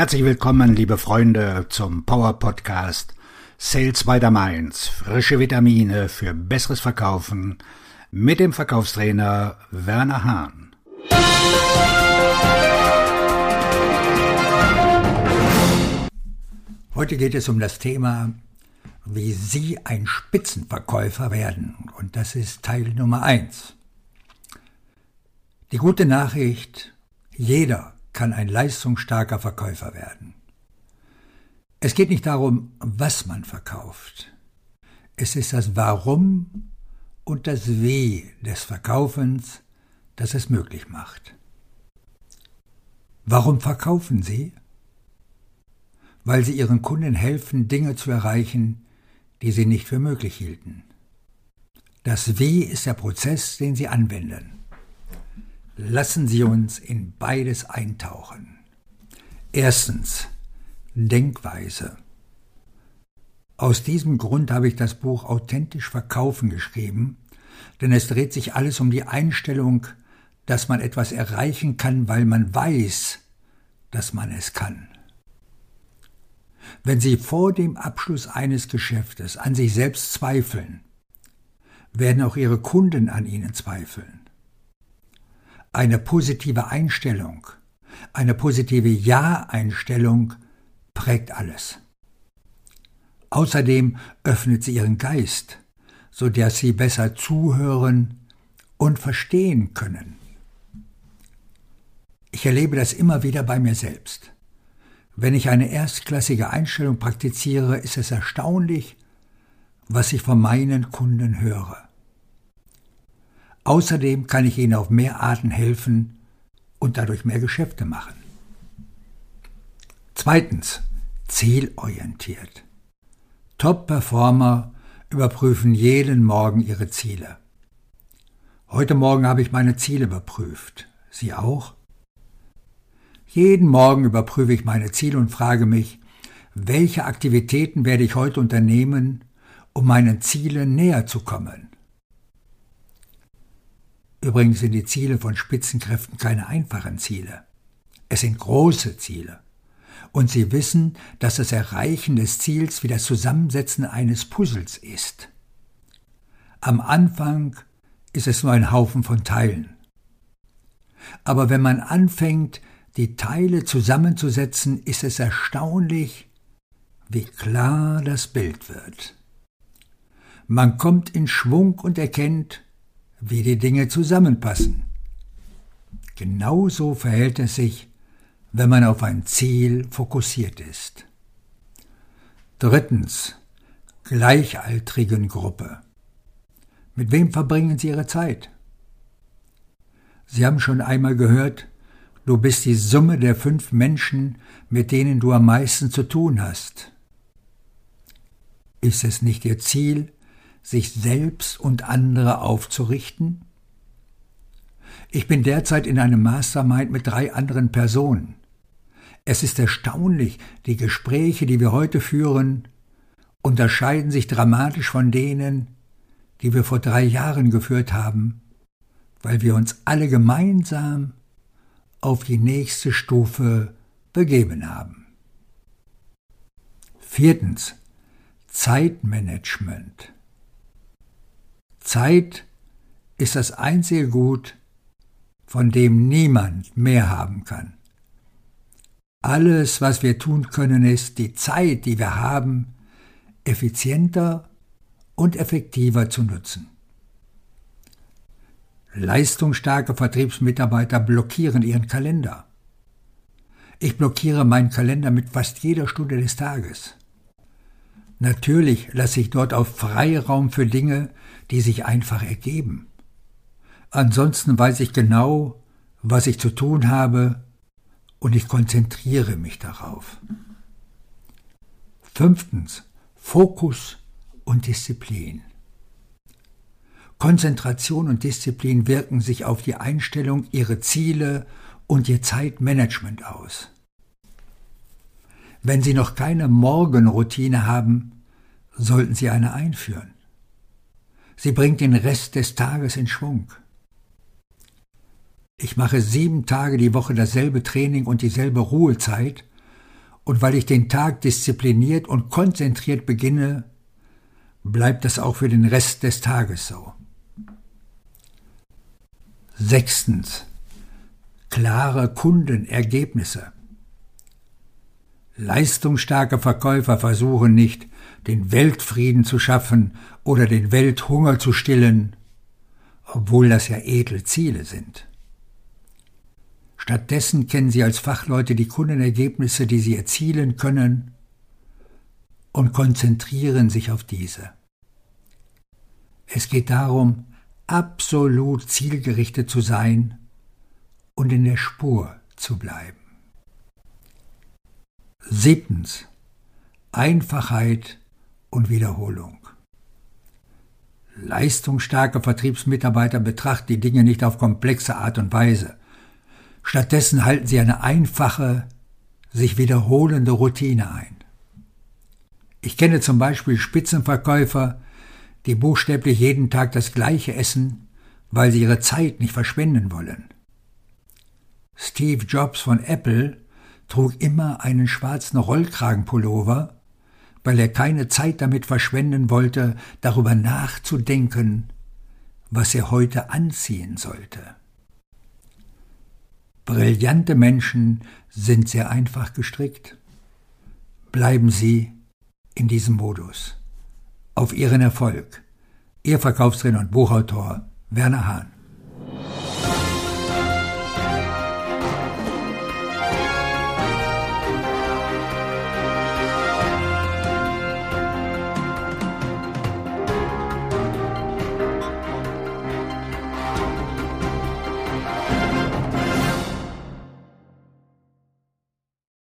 Herzlich willkommen, liebe Freunde, zum Power Podcast Sales by the Mainz. Frische Vitamine für besseres Verkaufen mit dem Verkaufstrainer Werner Hahn. Heute geht es um das Thema, wie Sie ein Spitzenverkäufer werden. Und das ist Teil Nummer eins. Die gute Nachricht, jeder kann ein leistungsstarker Verkäufer werden. Es geht nicht darum, was man verkauft. Es ist das Warum und das Wie des Verkaufens, das es möglich macht. Warum verkaufen Sie? Weil Sie Ihren Kunden helfen, Dinge zu erreichen, die Sie nicht für möglich hielten. Das Wie ist der Prozess, den Sie anwenden. Lassen Sie uns in beides eintauchen. Erstens Denkweise. Aus diesem Grund habe ich das Buch Authentisch Verkaufen geschrieben, denn es dreht sich alles um die Einstellung, dass man etwas erreichen kann, weil man weiß, dass man es kann. Wenn Sie vor dem Abschluss eines Geschäftes an sich selbst zweifeln, werden auch Ihre Kunden an Ihnen zweifeln. Eine positive Einstellung, eine positive Ja-Einstellung prägt alles. Außerdem öffnet sie ihren Geist, so dass sie besser zuhören und verstehen können. Ich erlebe das immer wieder bei mir selbst. Wenn ich eine erstklassige Einstellung praktiziere, ist es erstaunlich, was ich von meinen Kunden höre. Außerdem kann ich ihnen auf mehr Arten helfen und dadurch mehr Geschäfte machen. Zweitens, zielorientiert. Top-Performer überprüfen jeden Morgen ihre Ziele. Heute Morgen habe ich meine Ziele überprüft. Sie auch? Jeden Morgen überprüfe ich meine Ziele und frage mich, welche Aktivitäten werde ich heute unternehmen, um meinen Zielen näher zu kommen? Übrigens sind die Ziele von Spitzenkräften keine einfachen Ziele. Es sind große Ziele. Und sie wissen, dass das Erreichen des Ziels wie das Zusammensetzen eines Puzzles ist. Am Anfang ist es nur ein Haufen von Teilen. Aber wenn man anfängt, die Teile zusammenzusetzen, ist es erstaunlich, wie klar das Bild wird. Man kommt in Schwung und erkennt, wie die Dinge zusammenpassen. Genauso verhält es sich, wenn man auf ein Ziel fokussiert ist. Drittens. Gleichaltrigen Gruppe. Mit wem verbringen Sie Ihre Zeit? Sie haben schon einmal gehört, du bist die Summe der fünf Menschen, mit denen du am meisten zu tun hast. Ist es nicht Ihr Ziel, sich selbst und andere aufzurichten? Ich bin derzeit in einem Mastermind mit drei anderen Personen. Es ist erstaunlich, die Gespräche, die wir heute führen, unterscheiden sich dramatisch von denen, die wir vor drei Jahren geführt haben, weil wir uns alle gemeinsam auf die nächste Stufe begeben haben. Viertens. Zeitmanagement. Zeit ist das einzige Gut, von dem niemand mehr haben kann. Alles, was wir tun können, ist, die Zeit, die wir haben, effizienter und effektiver zu nutzen. Leistungsstarke Vertriebsmitarbeiter blockieren ihren Kalender. Ich blockiere meinen Kalender mit fast jeder Stunde des Tages. Natürlich lasse ich dort auf Freiraum für Dinge, die sich einfach ergeben. Ansonsten weiß ich genau, was ich zu tun habe und ich konzentriere mich darauf. Fünftens. Fokus und Disziplin. Konzentration und Disziplin wirken sich auf die Einstellung, ihre Ziele und ihr Zeitmanagement aus. Wenn Sie noch keine Morgenroutine haben, sollten Sie eine einführen. Sie bringt den Rest des Tages in Schwung. Ich mache sieben Tage die Woche dasselbe Training und dieselbe Ruhezeit und weil ich den Tag diszipliniert und konzentriert beginne, bleibt das auch für den Rest des Tages so. Sechstens. Klare Kundenergebnisse. Leistungsstarke Verkäufer versuchen nicht, den Weltfrieden zu schaffen oder den Welthunger zu stillen, obwohl das ja edle Ziele sind. Stattdessen kennen sie als Fachleute die Kundenergebnisse, die sie erzielen können, und konzentrieren sich auf diese. Es geht darum, absolut zielgerichtet zu sein und in der Spur zu bleiben. Siebtens. Einfachheit und Wiederholung. Leistungsstarke Vertriebsmitarbeiter betrachten die Dinge nicht auf komplexe Art und Weise. Stattdessen halten sie eine einfache, sich wiederholende Routine ein. Ich kenne zum Beispiel Spitzenverkäufer, die buchstäblich jeden Tag das gleiche essen, weil sie ihre Zeit nicht verschwenden wollen. Steve Jobs von Apple trug immer einen schwarzen Rollkragenpullover, weil er keine Zeit damit verschwenden wollte, darüber nachzudenken, was er heute anziehen sollte. Brillante Menschen sind sehr einfach gestrickt. Bleiben Sie in diesem Modus. Auf Ihren Erfolg. Ihr Verkaufstrainer und Buchautor Werner Hahn.